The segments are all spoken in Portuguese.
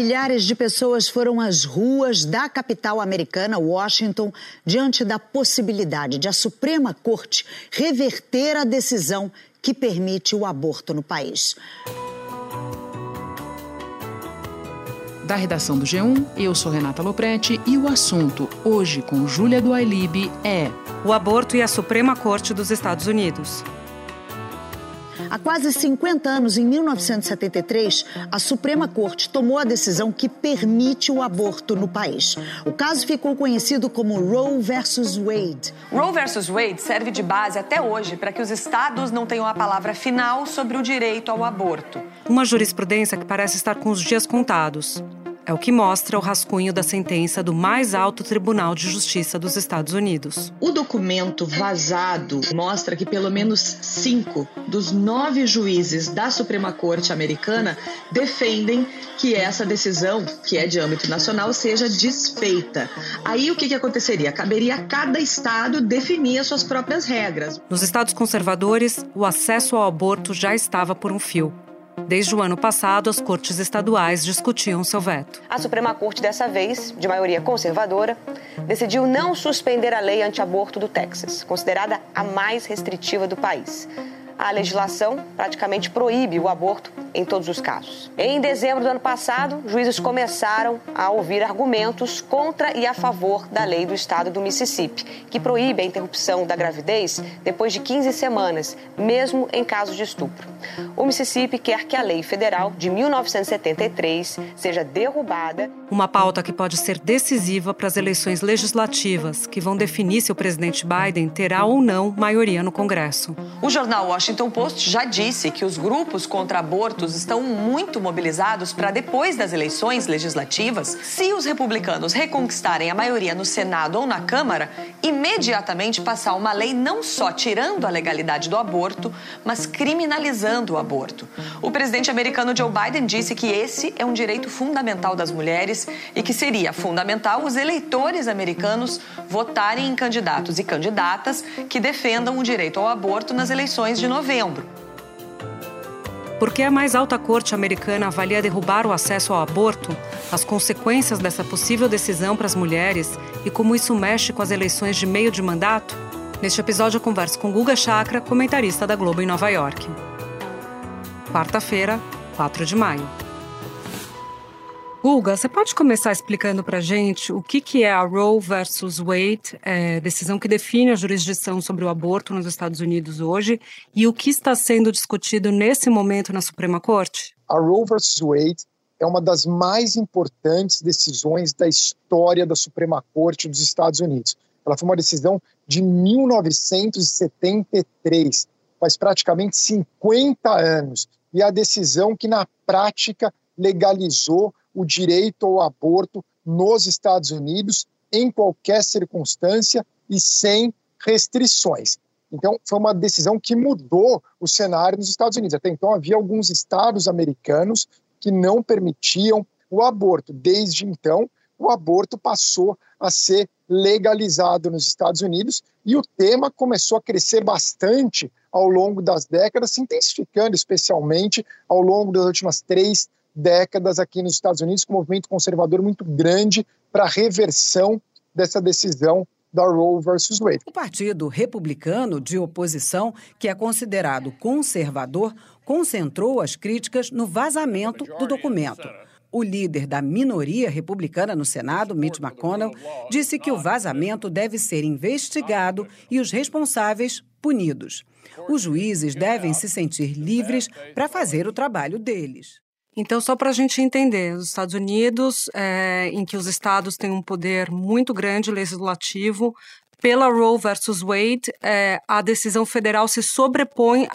Milhares de pessoas foram às ruas da capital americana, Washington, diante da possibilidade de a Suprema Corte reverter a decisão que permite o aborto no país. Da redação do G1, eu sou Renata Loprete e o assunto, hoje com Júlia do Ailib, é o aborto e a Suprema Corte dos Estados Unidos. Há quase 50 anos, em 1973, a Suprema Corte tomou a decisão que permite o aborto no país. O caso ficou conhecido como Roe versus Wade. Roe versus Wade serve de base até hoje para que os estados não tenham a palavra final sobre o direito ao aborto. Uma jurisprudência que parece estar com os dias contados. É o que mostra o rascunho da sentença do mais alto Tribunal de Justiça dos Estados Unidos. O documento vazado mostra que pelo menos cinco dos nove juízes da Suprema Corte americana defendem que essa decisão, que é de âmbito nacional, seja desfeita. Aí o que, que aconteceria? Caberia a cada estado definir as suas próprias regras. Nos estados conservadores, o acesso ao aborto já estava por um fio. Desde o ano passado, as cortes estaduais discutiam seu veto. A Suprema Corte, dessa vez, de maioria conservadora, decidiu não suspender a lei anti-aborto do Texas, considerada a mais restritiva do país a legislação praticamente proíbe o aborto em todos os casos. Em dezembro do ano passado, juízes começaram a ouvir argumentos contra e a favor da lei do estado do Mississippi, que proíbe a interrupção da gravidez depois de 15 semanas, mesmo em casos de estupro. O Mississippi quer que a lei federal de 1973 seja derrubada. Uma pauta que pode ser decisiva para as eleições legislativas, que vão definir se o presidente Biden terá ou não maioria no Congresso. O jornal Washington Washington Post já disse que os grupos contra abortos estão muito mobilizados para depois das eleições legislativas, se os republicanos reconquistarem a maioria no Senado ou na Câmara, imediatamente passar uma lei não só tirando a legalidade do aborto, mas criminalizando o aborto. O presidente americano Joe Biden disse que esse é um direito fundamental das mulheres e que seria fundamental os eleitores americanos votarem em candidatos e candidatas que defendam o direito ao aborto nas eleições de novembro. Porque a mais alta corte americana avalia derrubar o acesso ao aborto, as consequências dessa possível decisão para as mulheres e como isso mexe com as eleições de meio de mandato? Neste episódio eu converso com Guga Chakra, comentarista da Globo em Nova York. Quarta-feira, 4 de maio. Guga, você pode começar explicando para a gente o que, que é a Roe versus Wade, é, decisão que define a jurisdição sobre o aborto nos Estados Unidos hoje, e o que está sendo discutido nesse momento na Suprema Corte? A Roe versus Wade é uma das mais importantes decisões da história da Suprema Corte dos Estados Unidos. Ela foi uma decisão de 1973, faz praticamente 50 anos, e é a decisão que, na prática, legalizou o direito ao aborto nos Estados Unidos, em qualquer circunstância e sem restrições. Então, foi uma decisão que mudou o cenário nos Estados Unidos. Até então, havia alguns estados americanos que não permitiam o aborto. Desde então, o aborto passou a ser legalizado nos Estados Unidos e o tema começou a crescer bastante ao longo das décadas, se intensificando especialmente ao longo das últimas três décadas aqui nos Estados Unidos, com um movimento conservador muito grande para reversão dessa decisão da Roe versus Wade. O Partido Republicano de Oposição, que é considerado conservador, concentrou as críticas no vazamento do documento. O líder da minoria republicana no Senado, Mitch McConnell, disse que o vazamento deve ser investigado e os responsáveis punidos. Os juízes devem se sentir livres para fazer o trabalho deles. Então, só para a gente entender, os Estados Unidos, é, em que os estados têm um poder muito grande legislativo, pela Roe versus Wade, é, a decisão federal se sobrepõe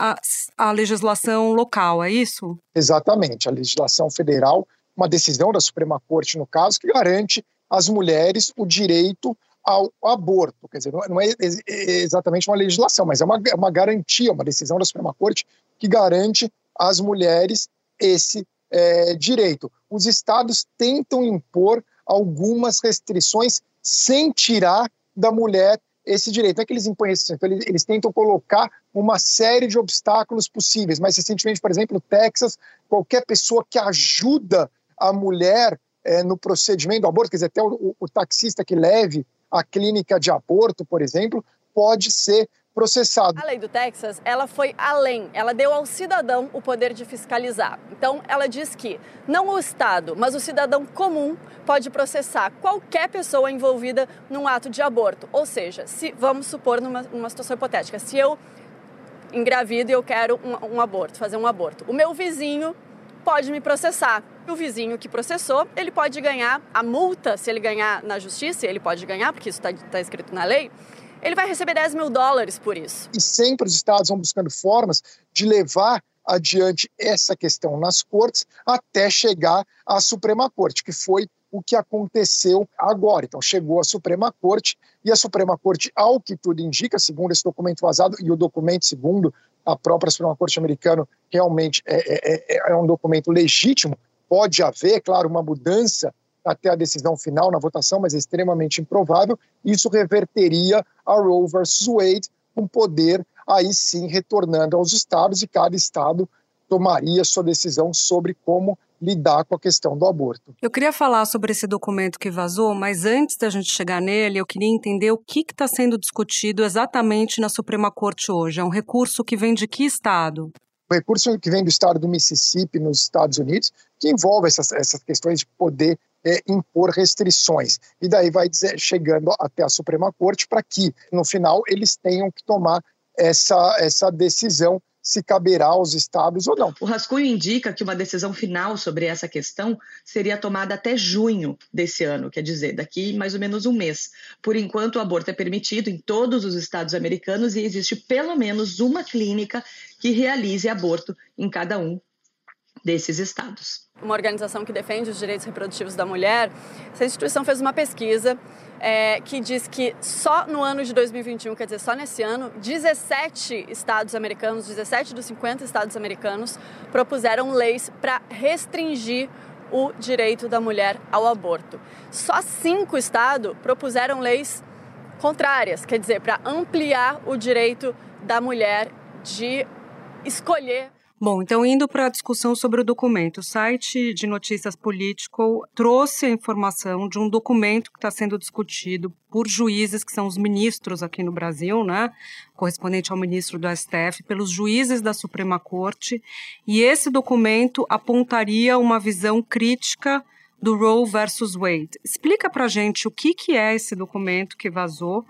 à, legislação local, é isso? Exatamente. A legislação federal, uma decisão da Suprema Corte, no caso, que garante às mulheres o direito ao aborto. Quer dizer, não é, exatamente uma legislação, mas é uma, é uma garantia, uma decisão da Suprema Corte que garante às mulheres esse é, direito. Os estados tentam impor algumas restrições sem tirar da mulher esse direito. Não é que eles impõem esse então, eles, eles tentam colocar uma série de obstáculos possíveis. Mas recentemente, por exemplo, no Texas, qualquer pessoa que ajuda a mulher é, no procedimento do aborto, quer dizer, até o, o taxista que leve a clínica de aborto, por exemplo, pode ser processado. A lei do Texas, ela foi além, ela deu ao cidadão o poder de fiscalizar. Então, ela diz que não o Estado, mas o cidadão comum pode processar qualquer pessoa envolvida num ato de aborto. Ou seja, se vamos supor numa, numa situação hipotética, se eu engravido e eu quero um, um aborto, fazer um aborto, o meu vizinho pode me processar. O vizinho que processou, ele pode ganhar a multa, se ele ganhar na justiça, ele pode ganhar, porque isso está tá escrito na lei, ele vai receber 10 mil dólares por isso. E sempre os estados vão buscando formas de levar adiante essa questão nas cortes até chegar à Suprema Corte, que foi o que aconteceu agora. Então, chegou à Suprema Corte e a Suprema Corte, ao que tudo indica, segundo esse documento vazado e o documento segundo a própria Suprema Corte americana, realmente é, é, é, é um documento legítimo. Pode haver, claro, uma mudança até a decisão final na votação, mas é extremamente improvável. Isso reverteria a Roe versus Wade, com poder aí sim retornando aos estados e cada estado tomaria sua decisão sobre como lidar com a questão do aborto. Eu queria falar sobre esse documento que vazou, mas antes da gente chegar nele, eu queria entender o que está sendo discutido exatamente na Suprema Corte hoje. É um recurso que vem de que estado? O recurso que vem do estado do Mississippi, nos Estados Unidos, que envolve essas, essas questões de poder é, impor restrições. E daí vai dizer, chegando até a Suprema Corte para que, no final, eles tenham que tomar essa, essa decisão se caberá aos estados ou não. O rascunho indica que uma decisão final sobre essa questão seria tomada até junho desse ano, quer dizer, daqui mais ou menos um mês. Por enquanto, o aborto é permitido em todos os estados americanos e existe pelo menos uma clínica que realize aborto em cada um desses estados. Uma organização que defende os direitos reprodutivos da mulher, essa instituição fez uma pesquisa é, que diz que só no ano de 2021, quer dizer, só nesse ano, 17 estados americanos, 17 dos 50 estados americanos, propuseram leis para restringir o direito da mulher ao aborto. Só cinco estados propuseram leis contrárias, quer dizer, para ampliar o direito da mulher de escolher Bom, então indo para a discussão sobre o documento, o site de notícias Political trouxe a informação de um documento que está sendo discutido por juízes que são os ministros aqui no Brasil, né, correspondente ao ministro do STF, pelos juízes da Suprema Corte, e esse documento apontaria uma visão crítica do Roe versus Wade. Explica para gente o que, que é esse documento que vazou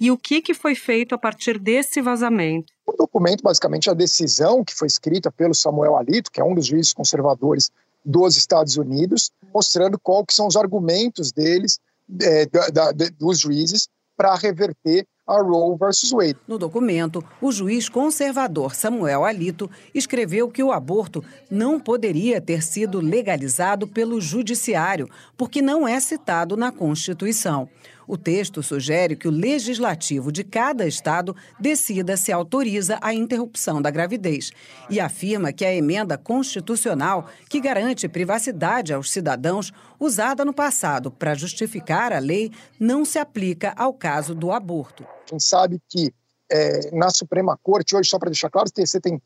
e o que, que foi feito a partir desse vazamento. O documento, basicamente, é a decisão que foi escrita pelo Samuel Alito, que é um dos juízes conservadores dos Estados Unidos, mostrando qual que são os argumentos deles, é, da, da, dos juízes, para reverter a Roe versus Wade. No documento, o juiz conservador Samuel Alito escreveu que o aborto não poderia ter sido legalizado pelo judiciário, porque não é citado na Constituição. O texto sugere que o legislativo de cada estado decida se autoriza a interrupção da gravidez e afirma que a emenda constitucional que garante privacidade aos cidadãos, usada no passado para justificar a lei, não se aplica ao caso do aborto. Gente sabe que é, na Suprema Corte, hoje, só para deixar claro, você tem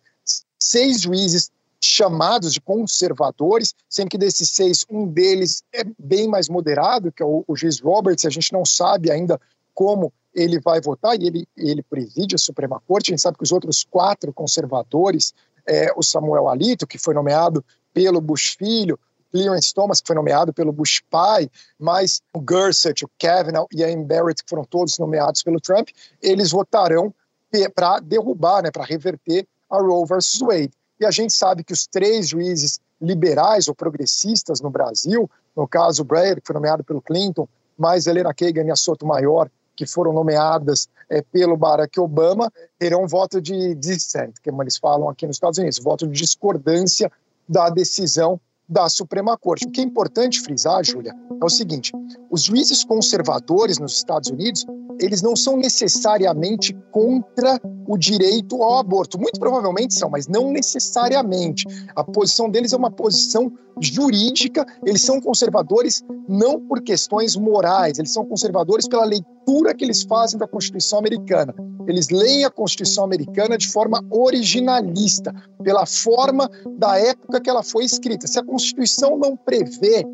seis juízes chamados de conservadores, sendo que desses seis, um deles é bem mais moderado, que é o, o juiz Roberts, a gente não sabe ainda como ele vai votar, e ele, ele preside a Suprema Corte, a gente sabe que os outros quatro conservadores, é, o Samuel Alito, que foi nomeado pelo Bush Filho, Clarence Thomas, que foi nomeado pelo Bush pai, mais o Gorsuch, o Kavanaugh e a Ann Barrett, que foram todos nomeados pelo Trump, eles votarão para derrubar, né, para reverter a Roe versus Wade. E a gente sabe que os três juízes liberais ou progressistas no Brasil, no caso Breyer, que foi nomeado pelo Clinton, mais Helena Kagan e a Sotomayor, que foram nomeadas é, pelo Barack Obama, terão voto de dissent, como eles falam aqui nos Estados Unidos, voto de discordância da decisão da Suprema Corte. O que é importante frisar, Júlia, é o seguinte: os juízes conservadores nos Estados Unidos, eles não são necessariamente contra o direito ao aborto. Muito provavelmente são, mas não necessariamente. A posição deles é uma posição jurídica, eles são conservadores não por questões morais, eles são conservadores pela leitura que eles fazem da Constituição americana. Eles leem a Constituição americana de forma originalista, pela forma da época que ela foi escrita. Se a Constituição não prevê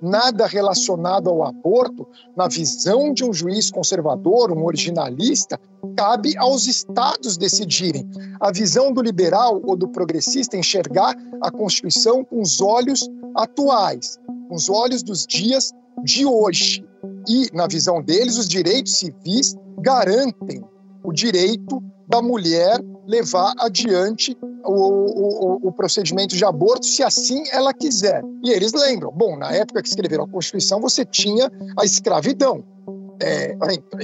nada relacionado ao aborto, na visão de um juiz conservador, um originalista, cabe aos estados decidirem. A visão do liberal ou do progressista é enxergar a Constituição com os olhos atuais, com os olhos dos dias de hoje. E, na visão deles, os direitos civis garantem o direito da mulher levar adiante o, o, o, procedimento de aborto se assim ela quiser. E eles lembram: bom, na época que escreveram a Constituição, você tinha a escravidão. É,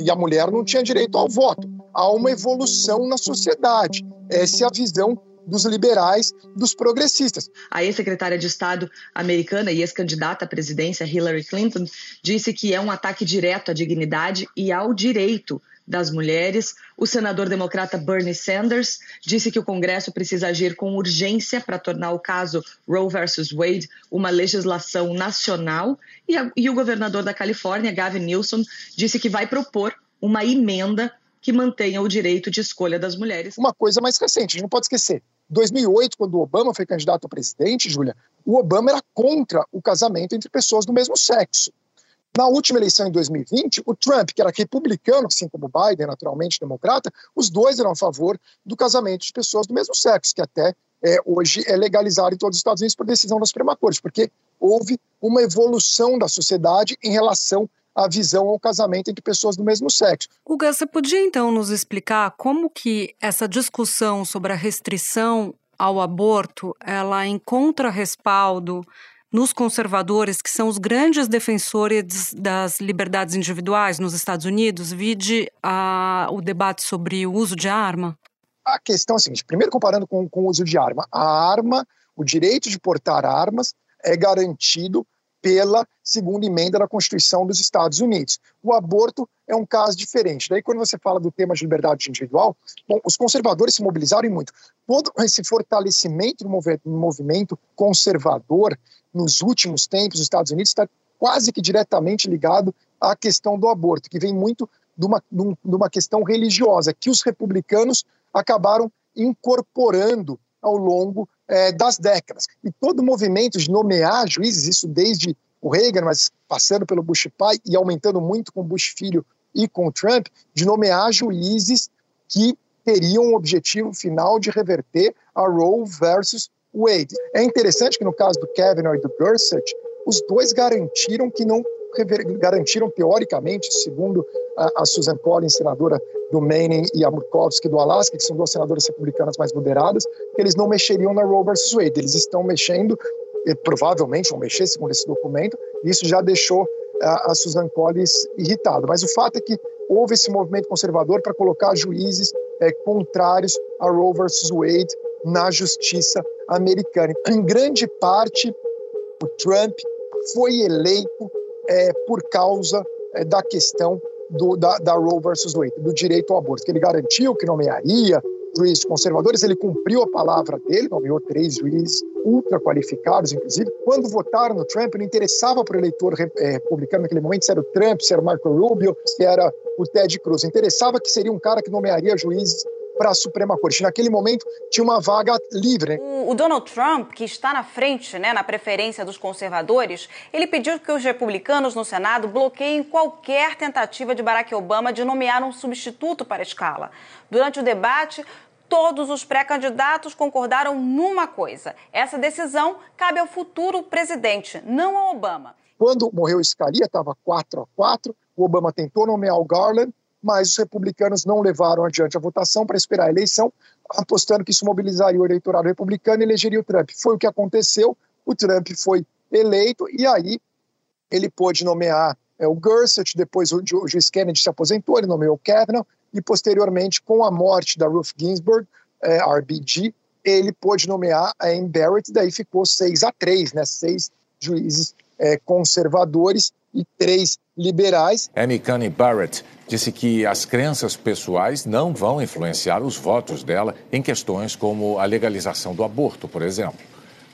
e a mulher não tinha direito ao voto. Há uma evolução na sociedade. Essa é a visão dos liberais, dos progressistas. A ex-secretária de Estado americana e ex-candidata à presidência Hillary Clinton disse que é um ataque direto à dignidade e ao direito das mulheres. O senador democrata Bernie Sanders disse que o Congresso precisa agir com urgência para tornar o caso Roe versus Wade uma legislação nacional. E, a, e o governador da Califórnia, Gavin Newsom, disse que vai propor uma emenda que mantenha o direito de escolha das mulheres. Uma coisa mais recente, a gente não pode esquecer. 2008, quando o Obama foi candidato a presidente, Júlia, o Obama era contra o casamento entre pessoas do mesmo sexo. Na última eleição em 2020, o Trump, que era republicano, assim como o Biden, naturalmente democrata, os dois eram a favor do casamento de pessoas do mesmo sexo, que até é, hoje é legalizado em todos os Estados Unidos por decisão da Suprema porque houve uma evolução da sociedade em relação à visão ao casamento entre pessoas do mesmo sexo. Gus, você podia então nos explicar como que essa discussão sobre a restrição ao aborto, ela encontra respaldo nos conservadores, que são os grandes defensores das liberdades individuais nos Estados Unidos, vide a, o debate sobre o uso de arma? A questão é a seguinte: primeiro, comparando com, com o uso de arma, a arma, o direito de portar armas é garantido pela segunda emenda da Constituição dos Estados Unidos. O aborto é um caso diferente. Daí, quando você fala do tema de liberdade individual, bom, os conservadores se mobilizaram muito. Todo esse fortalecimento do movimento conservador nos últimos tempos nos Estados Unidos está quase que diretamente ligado à questão do aborto, que vem muito de uma, de uma questão religiosa, que os republicanos acabaram incorporando ao longo é, das décadas. E todo o movimento de nomear juízes, isso desde o Reagan, mas passando pelo Bush pai e aumentando muito com o Bush filho e com o Trump, de nomear juízes que teriam o objetivo final de reverter a Roe versus Wade. É interessante que no caso do Kavanaugh e do Gorsuch, os dois garantiram que não garantiram teoricamente, segundo a, Susan Collins, senadora do Maine, e a Murkowski do Alaska, que são duas senadoras republicanas mais moderadas, que eles não mexeriam na Roe versus Wade. Eles estão mexendo, e provavelmente vão mexer, segundo esse documento, isso já deixou a, a Susan Collins irritada. Mas o fato é que houve esse movimento conservador para colocar juízes é, contrários a Roe versus Wade na justiça americana. Em grande parte, o Trump foi eleito é, por causa é, da questão do, da, da Roe versus Wade, do direito ao aborto, que ele garantiu que nomearia juízes conservadores, ele cumpriu a palavra dele, nomeou três juízes ultra qualificados, inclusive. Quando votaram no Trump, não interessava para o eleitor é, republicano naquele momento se era o Trump, se era o Marco Rubio, se era o Ted Cruz. Interessava que seria um cara que nomearia juízes para a Suprema Corte. Naquele momento tinha uma vaga livre. O, o Donald Trump, que está na frente, né, na preferência dos conservadores, ele pediu que os republicanos no Senado bloqueiem qualquer tentativa de Barack Obama de nomear um substituto para a escala. Durante o debate, todos os pré-candidatos concordaram numa coisa: essa decisão cabe ao futuro presidente, não ao Obama. Quando morreu Scalia, estava 4 a 4, o Obama tentou nomear o Garland, mas os republicanos não levaram adiante a votação para esperar a eleição, apostando que isso mobilizaria o eleitorado republicano e elegeria o Trump. Foi o que aconteceu, o Trump foi eleito e aí ele pôde nomear é, o Gorsuch, depois o, o juiz Kennedy se aposentou, ele nomeou o Kavanaugh e posteriormente, com a morte da Ruth Ginsburg, é, RBG, ele pôde nomear a Anne Barrett, daí ficou 6 a 3, né, seis juízes é, conservadores e três liberais. Amy Coney Barrett disse que as crenças pessoais não vão influenciar os votos dela em questões como a legalização do aborto, por exemplo.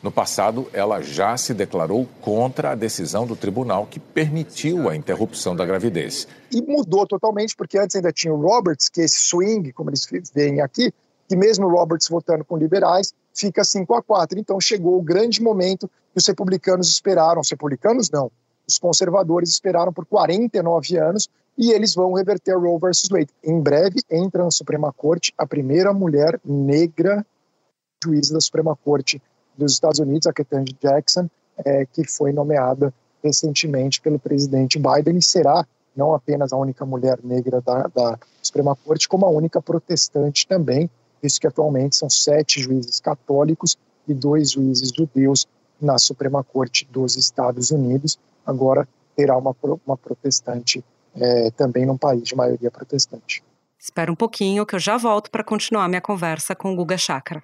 No passado, ela já se declarou contra a decisão do tribunal que permitiu a interrupção da gravidez. E mudou totalmente, porque antes ainda tinha o Roberts, que é esse swing, como eles veem aqui, que mesmo o Roberts votando com liberais, fica 5 a 4. Então chegou o grande momento que os republicanos esperaram, os republicanos não, os conservadores esperaram por 49 anos e eles vão reverter Roe versus Wade. Em breve entra na Suprema Corte a primeira mulher negra juíza da Suprema Corte dos Estados Unidos, a Ketanji Jackson, é, que foi nomeada recentemente pelo presidente Biden e será não apenas a única mulher negra da, da Suprema Corte, como a única protestante também, isso que atualmente são sete juízes católicos e dois juízes judeus na Suprema Corte dos Estados Unidos. Agora terá uma, uma protestante é, também num país de maioria protestante. Espera um pouquinho que eu já volto para continuar minha conversa com o Guga Chakra.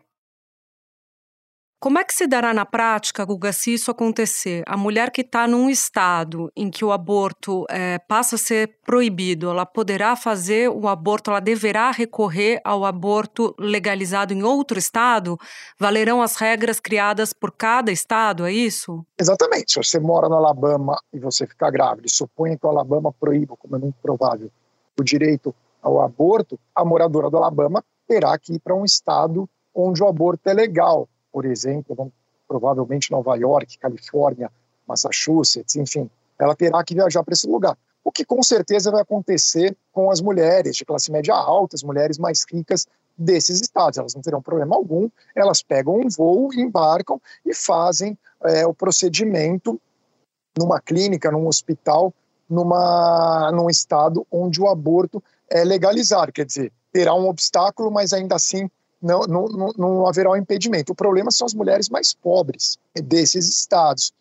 Como é que se dará na prática, Guga, se isso acontecer? A mulher que está num estado em que o aborto é, passa a ser proibido, ela poderá fazer o aborto, ela deverá recorrer ao aborto legalizado em outro estado? Valerão as regras criadas por cada estado, é isso? Exatamente. Se você mora no Alabama e você ficar grávida supõe que o Alabama proíba, como é muito provável, o direito ao aborto, a moradora do Alabama terá que ir para um estado onde o aborto é legal por exemplo, provavelmente Nova York, Califórnia, Massachusetts, enfim, ela terá que viajar para esse lugar. O que com certeza vai acontecer com as mulheres de classe média alta, as mulheres mais ricas desses estados. Elas não terão problema algum, elas pegam um voo, embarcam e fazem é, o procedimento numa clínica, num hospital, numa, num estado onde o aborto é legalizado. Quer dizer, terá um obstáculo, mas ainda assim não, não, não haverá um impedimento. O problema são as mulheres mais pobres desses estados,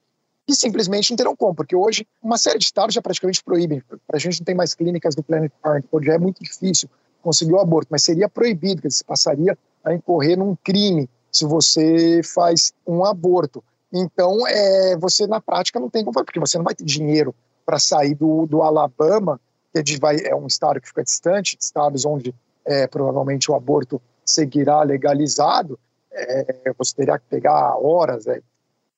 que simplesmente não terão como, porque hoje uma série de estados já praticamente proíbem. A gente não tem mais clínicas do Planet Parenthood, já é muito difícil conseguir o aborto, mas seria proibido, que você passaria a incorrer num crime se você faz um aborto. Então, é, você na prática não tem como porque você não vai ter dinheiro para sair do, do Alabama, que é, de, vai, é um estado que fica distante, estados onde é, provavelmente o aborto seguirá legalizado, é, você terá que pegar horas, é,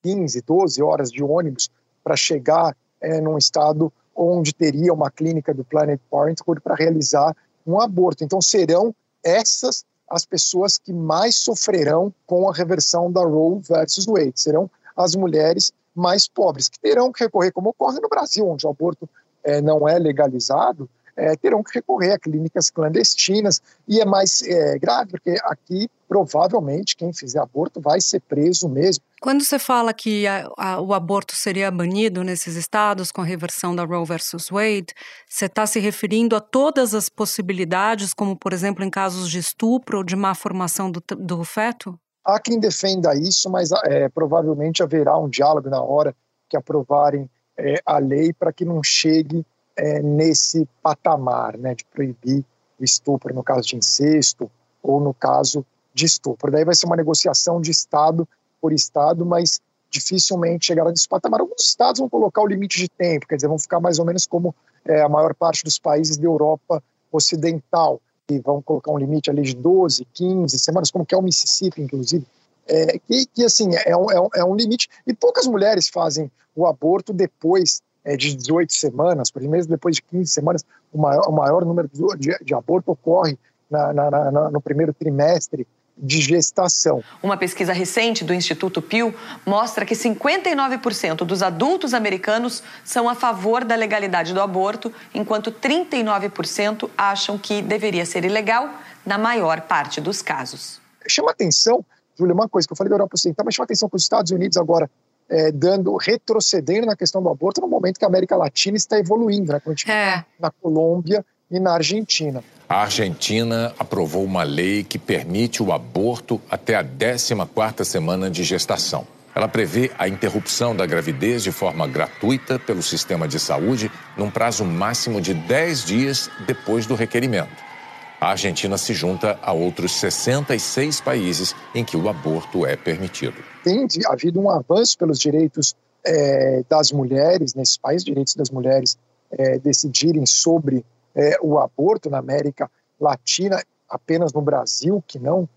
15, 12 horas de ônibus para chegar é, num estado onde teria uma clínica do Planet Parenthood para realizar um aborto. Então serão essas as pessoas que mais sofrerão com a reversão da Roe versus Wade. Serão as mulheres mais pobres, que terão que recorrer, como ocorre no Brasil, onde o aborto é, não é legalizado, é, terão que recorrer a clínicas clandestinas. E é mais é, grave, porque aqui provavelmente quem fizer aborto vai ser preso mesmo. Quando você fala que a, a, o aborto seria banido nesses estados com a reversão da Roe versus Wade, você está se referindo a todas as possibilidades, como por exemplo em casos de estupro ou de má formação do, do feto? Há quem defenda isso, mas é, provavelmente haverá um diálogo na hora que aprovarem é, a lei para que não chegue é, nesse patamar né, de proibir o estupro no caso de incesto ou no caso de estupro. Daí vai ser uma negociação de Estado por Estado, mas dificilmente chegará nesse patamar. Alguns estados vão colocar o limite de tempo, quer dizer, vão ficar mais ou menos como é, a maior parte dos países da Europa Ocidental, que vão colocar um limite ali de 12, 15 semanas, como que é o Mississippi, inclusive, é, que, que, assim, é um, é, um, é um limite. E poucas mulheres fazem o aborto depois é, de 18 semanas, por exemplo, depois de 15 semanas, o maior, o maior número de, de aborto ocorre na, na, na, no primeiro trimestre de gestação. Uma pesquisa recente do Instituto Pew mostra que 59% dos adultos americanos são a favor da legalidade do aborto, enquanto 39% acham que deveria ser ilegal na maior parte dos casos. Chama atenção, Júlia, uma coisa que eu falei da Europa Ocidental, mas chama atenção que os Estados Unidos agora é, dando, retrocedendo na questão do aborto no momento que a América Latina está evoluindo, né? é. na Colômbia e na Argentina. A Argentina aprovou uma lei que permite o aborto até a 14ª semana de gestação. Ela prevê a interrupção da gravidez de forma gratuita pelo sistema de saúde num prazo máximo de 10 dias depois do requerimento a Argentina se junta a outros 66 países em que o aborto é permitido. Tem havido um avanço pelos direitos é, das mulheres nesse país, direitos das mulheres é, decidirem sobre é, o aborto na América Latina, apenas no Brasil, que não,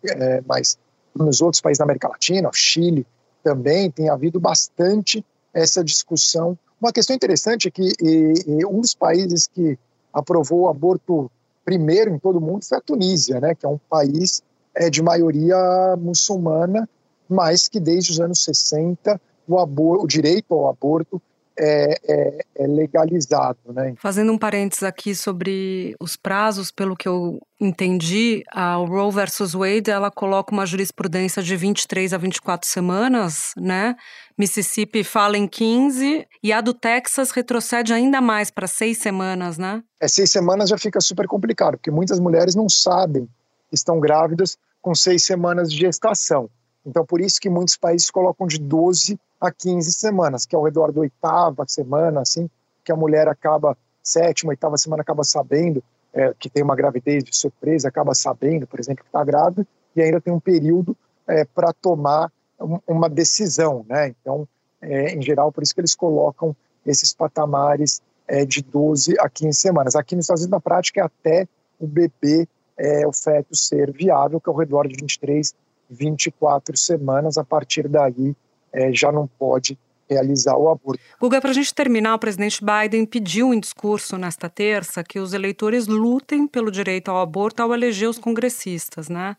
mas nos outros países da América Latina, Chile também, tem havido bastante essa discussão. Uma questão interessante é que e, e um dos países que aprovou o aborto primeiro em todo o mundo foi a Tunísia, né, que é um país é, de maioria muçulmana mas que desde os anos 60 o, aborto, o direito ao aborto é, é, é, legalizado. Né? Fazendo um parênteses aqui sobre os prazos, pelo que eu entendi, a Roe versus Wade ela coloca uma jurisprudência de 23 a 24 semanas, né? Mississippi fala em 15 e a do Texas retrocede ainda mais para seis semanas, né? É, seis semanas já fica super complicado, porque muitas mulheres não sabem que estão grávidas com seis semanas de gestação. Então, por isso que muitos países colocam de 12 a 15 semanas, que é ao redor da oitava semana, assim, que a mulher acaba, sétima, oitava semana, acaba sabendo é, que tem uma gravidez de surpresa, acaba sabendo, por exemplo, que está grávida, e ainda tem um período é, para tomar um, uma decisão, né? Então, é, em geral, por isso que eles colocam esses patamares é, de 12 a 15 semanas. Aqui nos Estados Unidos, na prática, é até o bebê, é, o feto ser viável, que é ao redor de 23, 24 semanas. A partir daí, é, já não pode realizar o aborto. Guga, para a gente terminar, o presidente Biden pediu em discurso nesta terça que os eleitores lutem pelo direito ao aborto ao eleger os congressistas, né?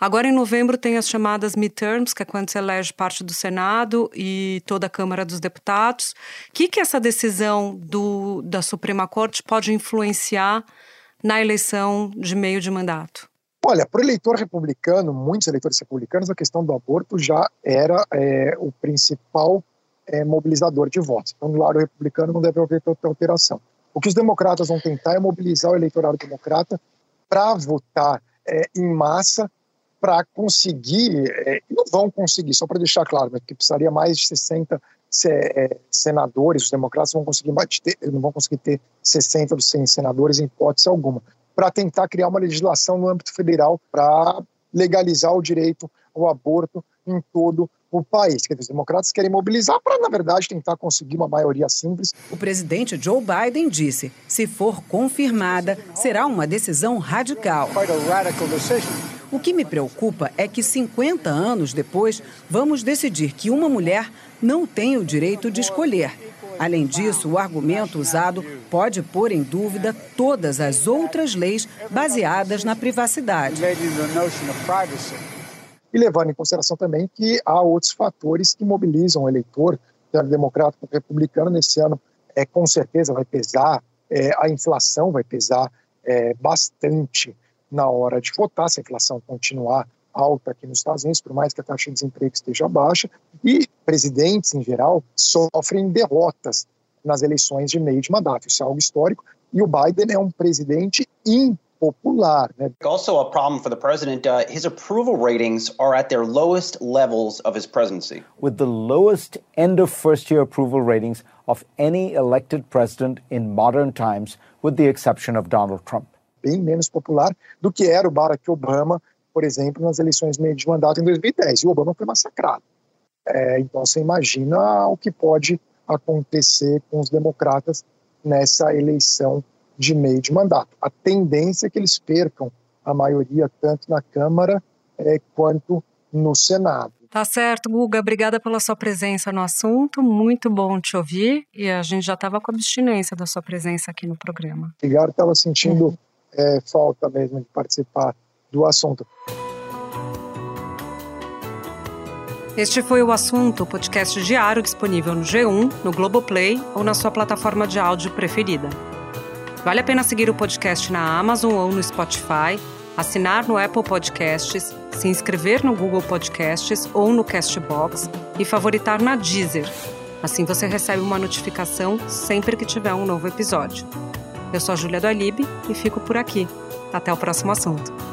Agora, em novembro, tem as chamadas midterms, que é quando se elege parte do Senado e toda a Câmara dos Deputados. O que, que essa decisão do, da Suprema Corte pode influenciar na eleição de meio de mandato? Olha, para o eleitor republicano, muitos eleitores republicanos, a questão do aborto já era é, o principal é, mobilizador de votos. Então, no lado republicano não deve haver alteração. O que os democratas vão tentar é mobilizar o eleitorado democrata para votar é, em massa para conseguir, é, não vão conseguir, só para deixar claro, que precisaria mais de 60 é, senadores, os democratas vão conseguir, não vão conseguir ter 60 dos 100 senadores em hipótese alguma, para tentar criar uma legislação no âmbito federal para legalizar o direito ao aborto em todo o país. Quer dizer, os democratas querem mobilizar para, na verdade, tentar conseguir uma maioria simples. O presidente Joe Biden disse: se for confirmada, será uma decisão radical. O que me preocupa é que 50 anos depois, vamos decidir que uma mulher não tem o direito de escolher Além disso, o argumento usado pode pôr em dúvida todas as outras leis baseadas na privacidade. E levando em consideração também que há outros fatores que mobilizam o eleitor, tanto democrata quanto republicano, nesse ano, é, com certeza vai pesar, é, a inflação vai pesar é, bastante na hora de votar, se a inflação continuar alta aqui nos Estados Unidos, por mais que a taxa de desemprego esteja baixa, e presidentes, em geral, sofrem derrotas nas eleições de meio de mandato. Isso é algo histórico, e o Biden é um presidente impopular. Né? Also a problem for the president, uh, his approval ratings are at their lowest levels of his presidency. With the lowest end of first year approval ratings of any elected president in modern times, with the exception of Donald Trump. Bem menos popular do que era o Barack Obama por exemplo, nas eleições meio de mandato em 2010. E o Obama foi massacrado. É, então você imagina o que pode acontecer com os democratas nessa eleição de meio de mandato. A tendência é que eles percam a maioria tanto na Câmara é, quanto no Senado. Tá certo, Guga. Obrigada pela sua presença no assunto. Muito bom te ouvir. E a gente já estava com abstinência da sua presença aqui no programa. Obrigado, estava sentindo uhum. é, falta mesmo de participar do assunto. Este foi o assunto, podcast diário disponível no G1, no Globoplay ou na sua plataforma de áudio preferida. Vale a pena seguir o podcast na Amazon ou no Spotify, assinar no Apple Podcasts, se inscrever no Google Podcasts ou no Castbox e favoritar na Deezer. Assim você recebe uma notificação sempre que tiver um novo episódio. Eu sou a Júlia do Alibe e fico por aqui. Até o próximo assunto.